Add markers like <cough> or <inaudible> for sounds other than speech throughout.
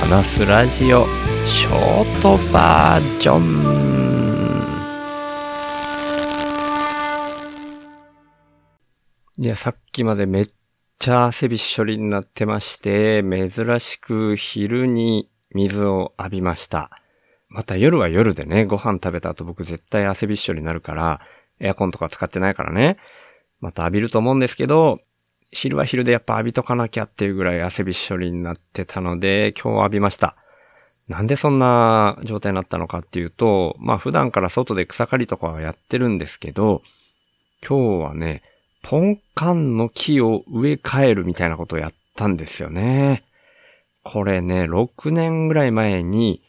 話すラジオショートバージョン。いやさっきまでめっちゃ汗びっしょりになってまして珍しく昼に水を浴びました。また夜は夜でねご飯食べた後僕絶対汗びっしょりになるからエアコンとか使ってないからね。また浴びると思うんですけど昼は昼でやっぱ浴びとかなきゃっていうぐらい汗びっしょりになってたので、今日浴びました。なんでそんな状態になったのかっていうと、まあ普段から外で草刈りとかはやってるんですけど、今日はね、ポンカンの木を植え替えるみたいなことをやったんですよね。これね、6年ぐらい前に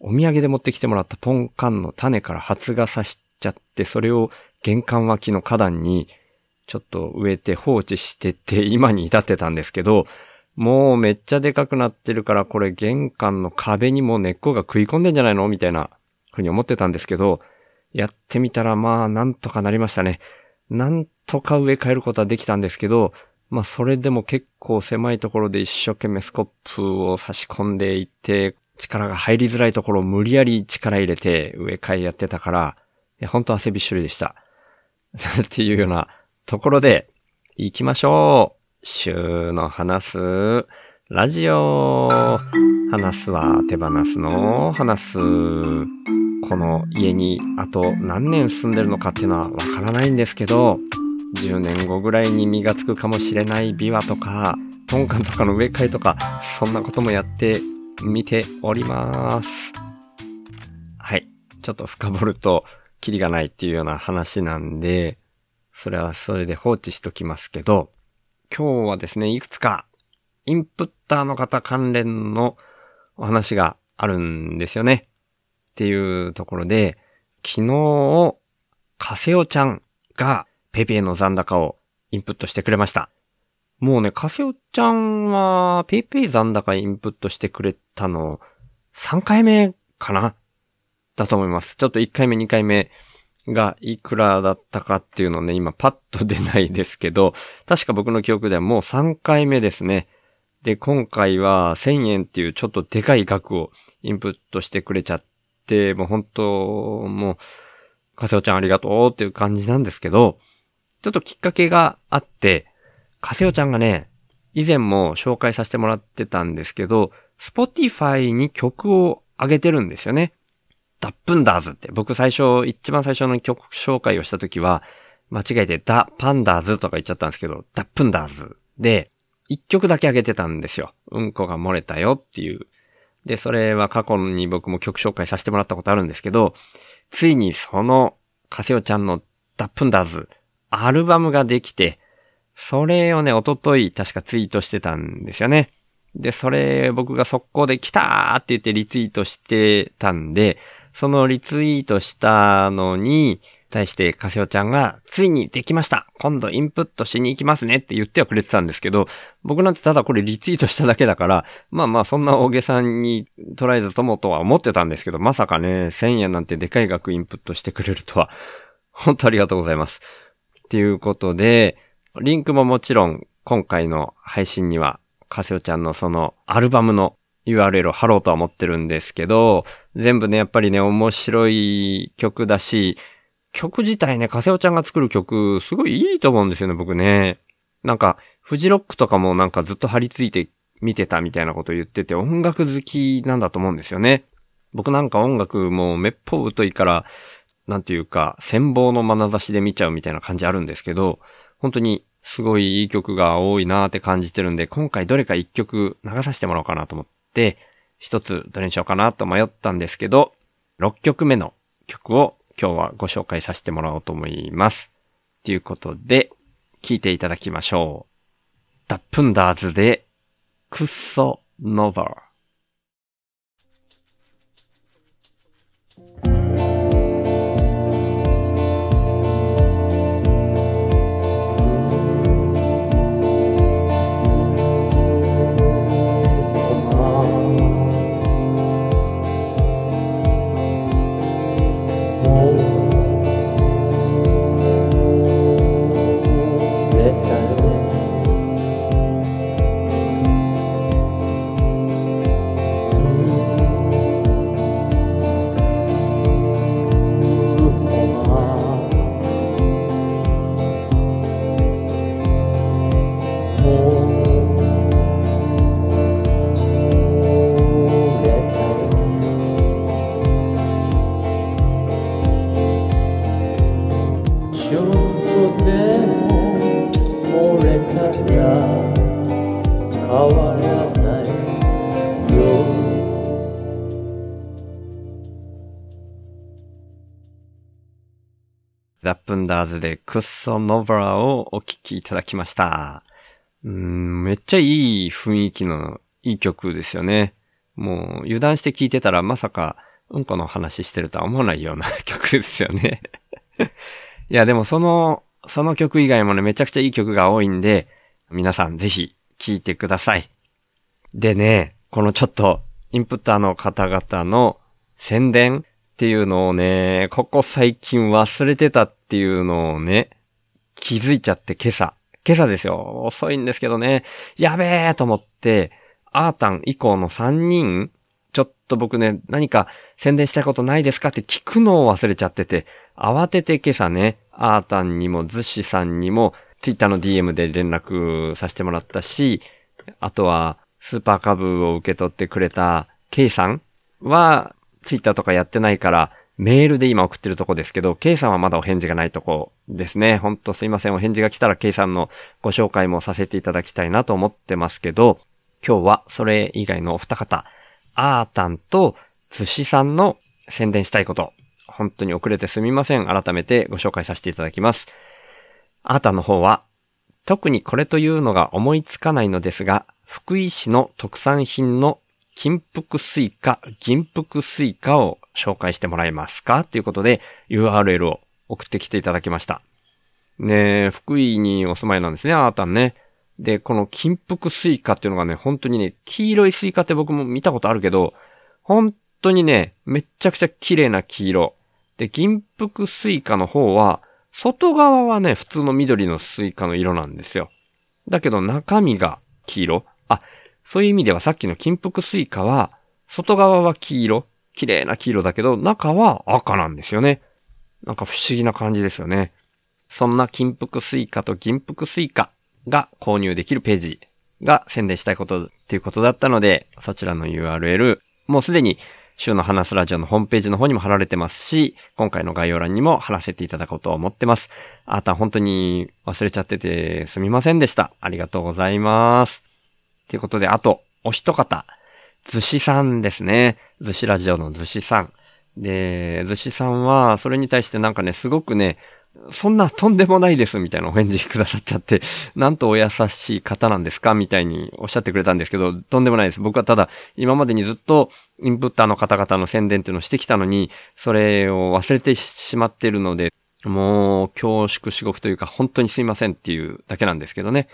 お土産で持ってきてもらったポンカンの種から発芽さしちゃって、それを玄関脇の花壇にちょっと植えて放置してて、<laughs> 今に至ってたんですけど、もうめっちゃでかくなってるから、これ玄関の壁にも根っこが食い込んでんじゃないの？みたいなふうに思ってたんですけど、やってみたらまあなんとかなりましたね。なんとか植え替えることはできたんですけど、まあそれでも結構狭いところで一生懸命スコップを差し込んでいって、力が入りづらいところを無理やり力入れて植え替えやってたから、本当汗びっしょりでした。<laughs> っていうようなところで、行きましょう。週の話す、ラジオ。話すは手放すの話す。この家にあと何年住んでるのかっていうのはわからないんですけど、10年後ぐらいに実がつくかもしれないビワとか、トンカンとかの植え替えとか、そんなこともやってみております。はい。ちょっと深掘ると、キリがないっていうような話なんで、それはそれで放置しときますけど、今日はですね、いくつかインプッターの方関連のお話があるんですよね。っていうところで、昨日、カセオちゃんがペペの残高をインプットしてくれました。もうね、カセオちゃんはペペ残高インプットしてくれたの3回目かな？だと思います。ちょっと1回目2回目がいくらだったかっていうのね、今パッと出ないですけど、確か僕の記憶ではもう3回目ですね。で、今回は1000円っていうちょっとでかい額をインプットしてくれちゃって、もう本当、もう、かせおちゃんありがとうっていう感じなんですけど、ちょっときっかけがあって、かせおちゃんがね、以前も紹介させてもらってたんですけど、Spotify に曲を上げてるんですよね。ダップンダーズって、僕最初、一番最初の曲紹介をした時は、間違えてダ・パンダーズとか言っちゃったんですけど、ダップンダーズで、一曲だけ上げてたんですよ。うんこが漏れたよっていう。で、それは過去に僕も曲紹介させてもらったことあるんですけど、ついにその、カセオちゃんのダップンダーズ、アルバムができて、それをね、おととい確かツイートしてたんですよね。で、それ僕が速攻で来たーって言ってリツイートしてたんで、そのリツイートしたのに、対してカセオちゃんが、ついにできました今度インプットしに行きますねって言ってはくれてたんですけど、僕なんてただこれリツイートしただけだから、まあまあそんな大げさに捉えずともとは思ってたんですけど、まさかね、1000円なんてでかい額インプットしてくれるとは、本当ありがとうございます。っていうことで、リンクももちろん今回の配信には、カセオちゃんのそのアルバムの URL を貼ろうとは思ってるんですけど、全部ね、やっぱりね、面白い曲だし、曲自体ね、カセオちゃんが作る曲、すごいいいと思うんですよね、僕ね。なんか、フジロックとかもなんかずっと張り付いて見てたみたいなこと言ってて、音楽好きなんだと思うんですよね。僕なんか音楽もめっぽう疎いから、なんていうか、羨望の眼差しで見ちゃうみたいな感じあるんですけど、本当にすごいいい曲が多いなーって感じてるんで、今回どれか一曲流させてもらおうかなと思って、一つどれにしようかなと迷ったんですけど、6曲目の曲を今日はご紹介させてもらおうと思います。ということで、聴いていただきましょう。ダップンダーズで、クッソノバー。ザ・プンダーズでクッソ・ノブラをお聴きいただきました。うん、めっちゃいい雰囲気のいい曲ですよね。もう油断して聴いてたらまさかうんこの話してるとは思わないような曲ですよね <laughs> いや、でもその、その曲以外もね、めちゃくちゃいい曲が多いんで、皆さんぜひ聴いてください。でね、このちょっと、インプッターの方々の宣伝っていうのをね、ここ最近忘れてたっていうのをね、気づいちゃって今朝。今朝ですよ。遅いんですけどね。やべえと思って、アータン以降の3人、ちょっと僕ね、何か宣伝したいことないですかって聞くのを忘れちゃってて、慌てて今朝ね、アータンにもズシさんにも、ツイッターの DM で連絡させてもらったし、あとは、スーパーカブを受け取ってくれた K さんは、ツイッターとかやってないから、メールで今送ってるとこですけど、K さんはまだお返事がないとこですね。ほんとすいません。お返事が来たら K さんのご紹介もさせていただきたいなと思ってますけど、今日はそれ以外のお二方、アータンと寿司さんの宣伝したいこと、本当に遅れてすみません。改めてご紹介させていただきます。あーたの方は、特にこれというのが思いつかないのですが、福井市の特産品の金福スイカ、銀福スイカを紹介してもらえますか？ということで URL を送ってきていただきました。ね福井にお住まいなんですね、あーたね。で、この金福スイカっていうのがね、本当にね、黄色いスイカって僕も見たことあるけど、本当にね、めっちゃくちゃ綺麗な黄色。で、銀福スイカの方は、外側はね、普通の緑のスイカの色なんですよ。だけど中身が黄色。あ、そういう意味ではさっきの金福スイカは、外側は黄色。綺麗な黄色だけど、中は赤なんですよね。なんか不思議な感じですよね。そんな金福スイカと銀福スイカが購入できるページが宣伝したいことっていうことだったので、そちらの URL、もうすでに週の話すラジオのホームページの方にも貼られてますし、今回の概要欄にも貼らせていただこうと思ってます。あた本当に忘れちゃっててすみませんでした。ありがとうございます。ということで、あと、お一方、寿司さんですね。寿司ラジオの寿司さん。で、寿司さんは、それに対してなんかね、すごくね、そんなとんでもないですみたいなお返事くださっちゃって、なんとお優しい方なんですかみたいにおっしゃってくれたんですけど、とんでもないです。僕はただ、今までにずっとインプッターの方々の宣伝っていうのをしてきたのに、それを忘れてしまっているので、もう恐縮至極というか、本当にすいませんっていうだけなんですけどね。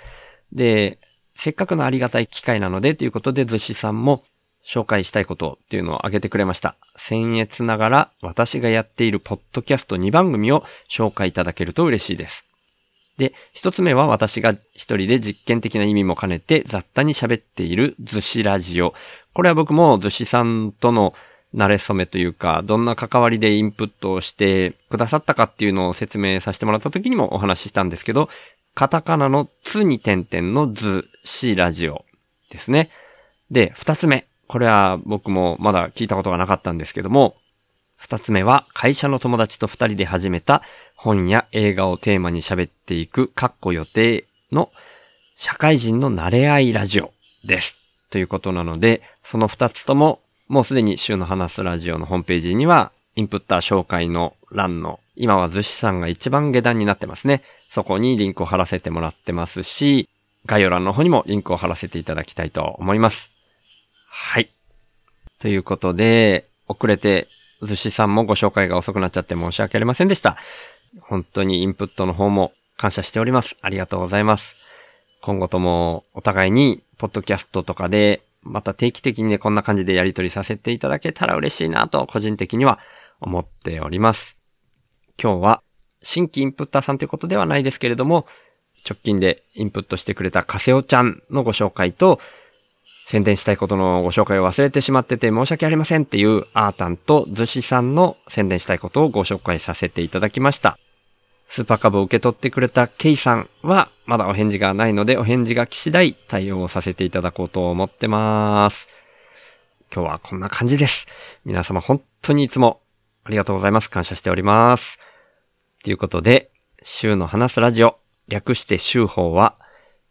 で、せっかくのありがたい機会なのでということで、寿司さんも紹介したいことっていうのを挙げてくれました。僭越ながら私がやっているポッドキャスト2番組を紹介いただけると嬉しいです。で、一つ目は私が一人で実験的な意味も兼ねて雑多に喋っている寿司ラジオ。これは僕も寿司さんとの慣れ初めというか、どんな関わりでインプットをしてくださったかっていうのを説明させてもらった時にもお話ししたんですけど、カタカナのつに点々のずしラジオですね。で、二つ目。これは僕もまだ聞いたことがなかったんですけども、二つ目は会社の友達と二人で始めた本や映画をテーマに喋っていく、カッコ予定の社会人の慣れ合いラジオです。ということなので、その二つとももうすでに週の話すラジオのホームページには、インプッター紹介の欄の、今は寿司さんが一番下段になってますね。そこにリンクを貼らせてもらってますし、概要欄の方にもリンクを貼らせていただきたいと思います。はい。ということで、遅れて、寿司さんもご紹介が遅くなっちゃって申し訳ありませんでした。本当にインプットの方も感謝しております。ありがとうございます。今後ともお互いに、ポッドキャストとかで、また定期的にね、こんな感じでやり取りさせていただけたら嬉しいなと、個人的には思っております。今日は、新規インプッターさんということではないですけれども、直近でインプットしてくれたカセオちゃんのご紹介と、宣伝したいことのご紹介を忘れてしまってて申し訳ありませんっていうアータンとズシさんの宣伝したいことをご紹介させていただきました。スーパーカブを受け取ってくれたケイさんはまだお返事がないのでお返事が来次第対応をさせていただこうと思ってます。今日はこんな感じです。皆様本当にいつもありがとうございます。感謝しております。ということで、週の話すラジオ、略して週報は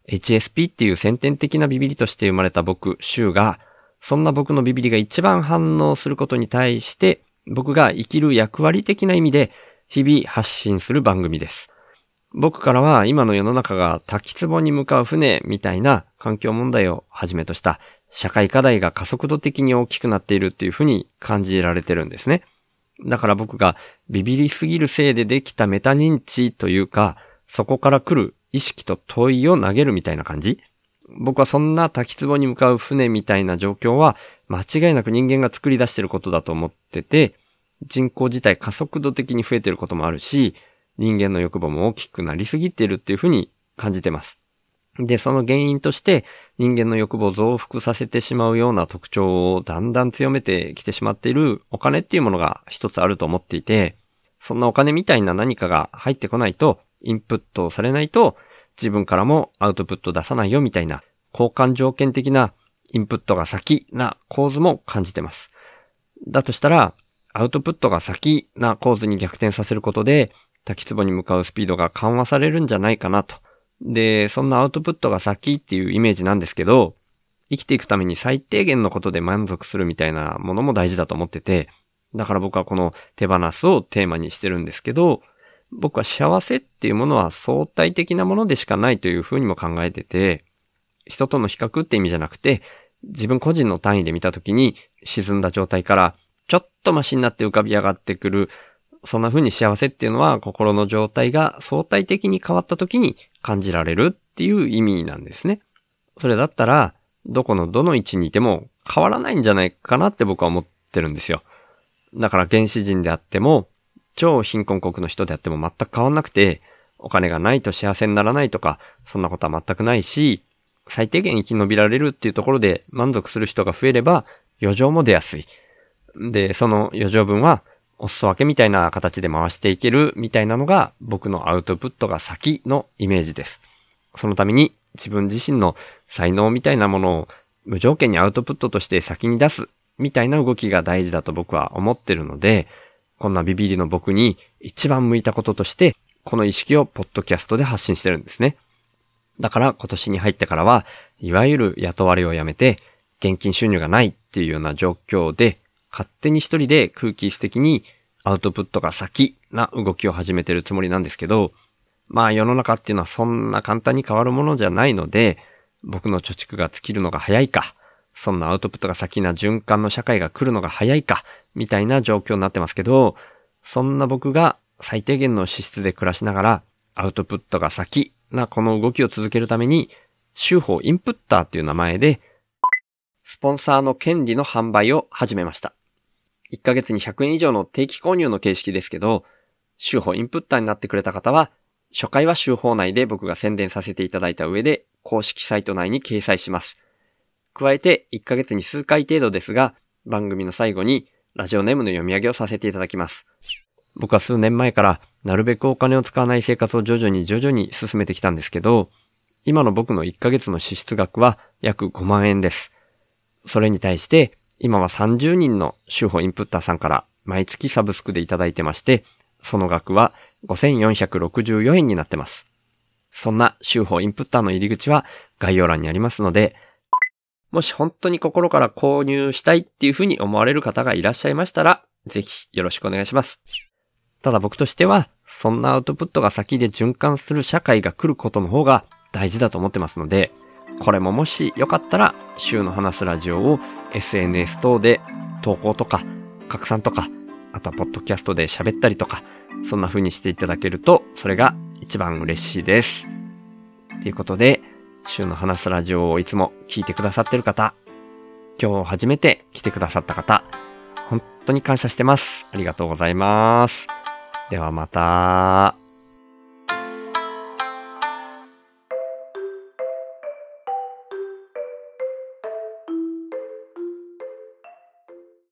HSP っていう先天的なビビリとして生まれた僕、シュウが、そんな僕のビビリが一番反応することに対して、僕が生きる役割的な意味で、日々発信する番組です。僕からは今の世の中が滝壺に向かう船みたいな環境問題をはじめとした社会課題が加速度的に大きくなっているっていうふうに感じられてるんですね。だから僕がビビりすぎるせいでできたメタ認知というか、そこから来る意識と問いを投げるみたいな感じ僕はそんな滝壺に向かう船みたいな状況は間違いなく人間が作り出してることだと思ってて、人口自体加速度的に増えてることもあるし、人間の欲望も大きくなりすぎてるっていうふうに感じてます。で、その原因として人間の欲望を増幅させてしまうような特徴をだんだん強めてきてしまっているお金っていうものが一つあると思っていて、そんなお金みたいな何かが入ってこないと、インプットされないと、自分からもアウトプット出さないよみたいな、交換条件的なインプットが先な構図も感じてます。だとしたら、アウトプットが先な構図に逆転させることで、滝壺に向かうスピードが緩和されるんじゃないかなと。で、そんなアウトプットが先っていうイメージなんですけど、生きていくために最低限のことで満足するみたいなものも大事だと思ってて、だから僕はこの手放すをテーマにしてるんですけど、僕は幸せっていうものは相対的なものでしかないというふうにも考えてて、人との比較って意味じゃなくて、自分個人の単位で見たときに沈んだ状態からちょっとマシになって浮かび上がってくるそんな風に幸せっていうのは心の状態が相対的に変わった時に感じられるっていう意味なんですね。それだったら、どこのどの位置にいても変わらないんじゃないかなって僕は思ってるんですよ。だから原始人であっても、超貧困国の人であっても全く変わんなくて、お金がないと幸せにならないとか、そんなことは全くないし、最低限生き延びられるっていうところで満足する人が増えれば、余剰も出やすい。で、その余剰分はお裾分けみたいな形で回していけるみたいなのが僕のアウトプットが先のイメージです。そのために自分自身の才能みたいなものを無条件にアウトプットとして先に出すみたいな動きが大事だと僕は思ってるので、こんなビビりの僕に一番向いたこととして、この意識をポッドキャストで発信してるんですね。だから今年に入ってからは、いわゆる雇われをやめて、現金収入がないっていうような状況で勝手に一人で空気質的にアウトプットが先な動きを始めてるつもりなんですけど、まあ世の中っていうのはそんな簡単に変わるものじゃないので、僕の貯蓄が尽きるのが早いか、そんなアウトプットが先な循環の社会が来るのが早いか、みたいな状況になってますけど、そんな僕が最低限の資質で暮らしながら、アウトプットが先なこの動きを続けるために、週報インプッターっていう名前で、スポンサーの権利の販売を始めました。1ヶ月に100円以上の定期購入の形式ですけど、週報インプッターになってくれた方は、初回は週報内で僕が宣伝させていただいた上で、公式サイト内に掲載します。加えて、1ヶ月に数回程度ですが、番組の最後に、ラジオネームの読み上げをさせていただきます。僕は数年前から、なるべくお金を使わない生活を徐々に徐々に進めてきたんですけど、今の僕の1ヶ月の支出額は約5万円です。それに対して、今は30人の週報インプッターさんから毎月サブスクでいただいてまして、その額は5464円になってます。そんな週報インプッターの入り口は概要欄にありますので、もし本当に心から購入したいっていうふうに思われる方がいらっしゃいましたら、ぜひよろしくお願いします。ただ僕としては、そんなアウトプットが先で循環する社会が来ることの方が大事だと思ってますので、これももしよかったら、週の話すラジオを SNS 等で投稿とか、拡散とか、あとはポッドキャストで喋ったりとか、そんな風にしていただけると、それが一番嬉しいです。ということで、週の話すラジオをいつも聞いてくださってる方、今日初めて来てくださった方、本当に感謝してます。ありがとうございます。ではまた。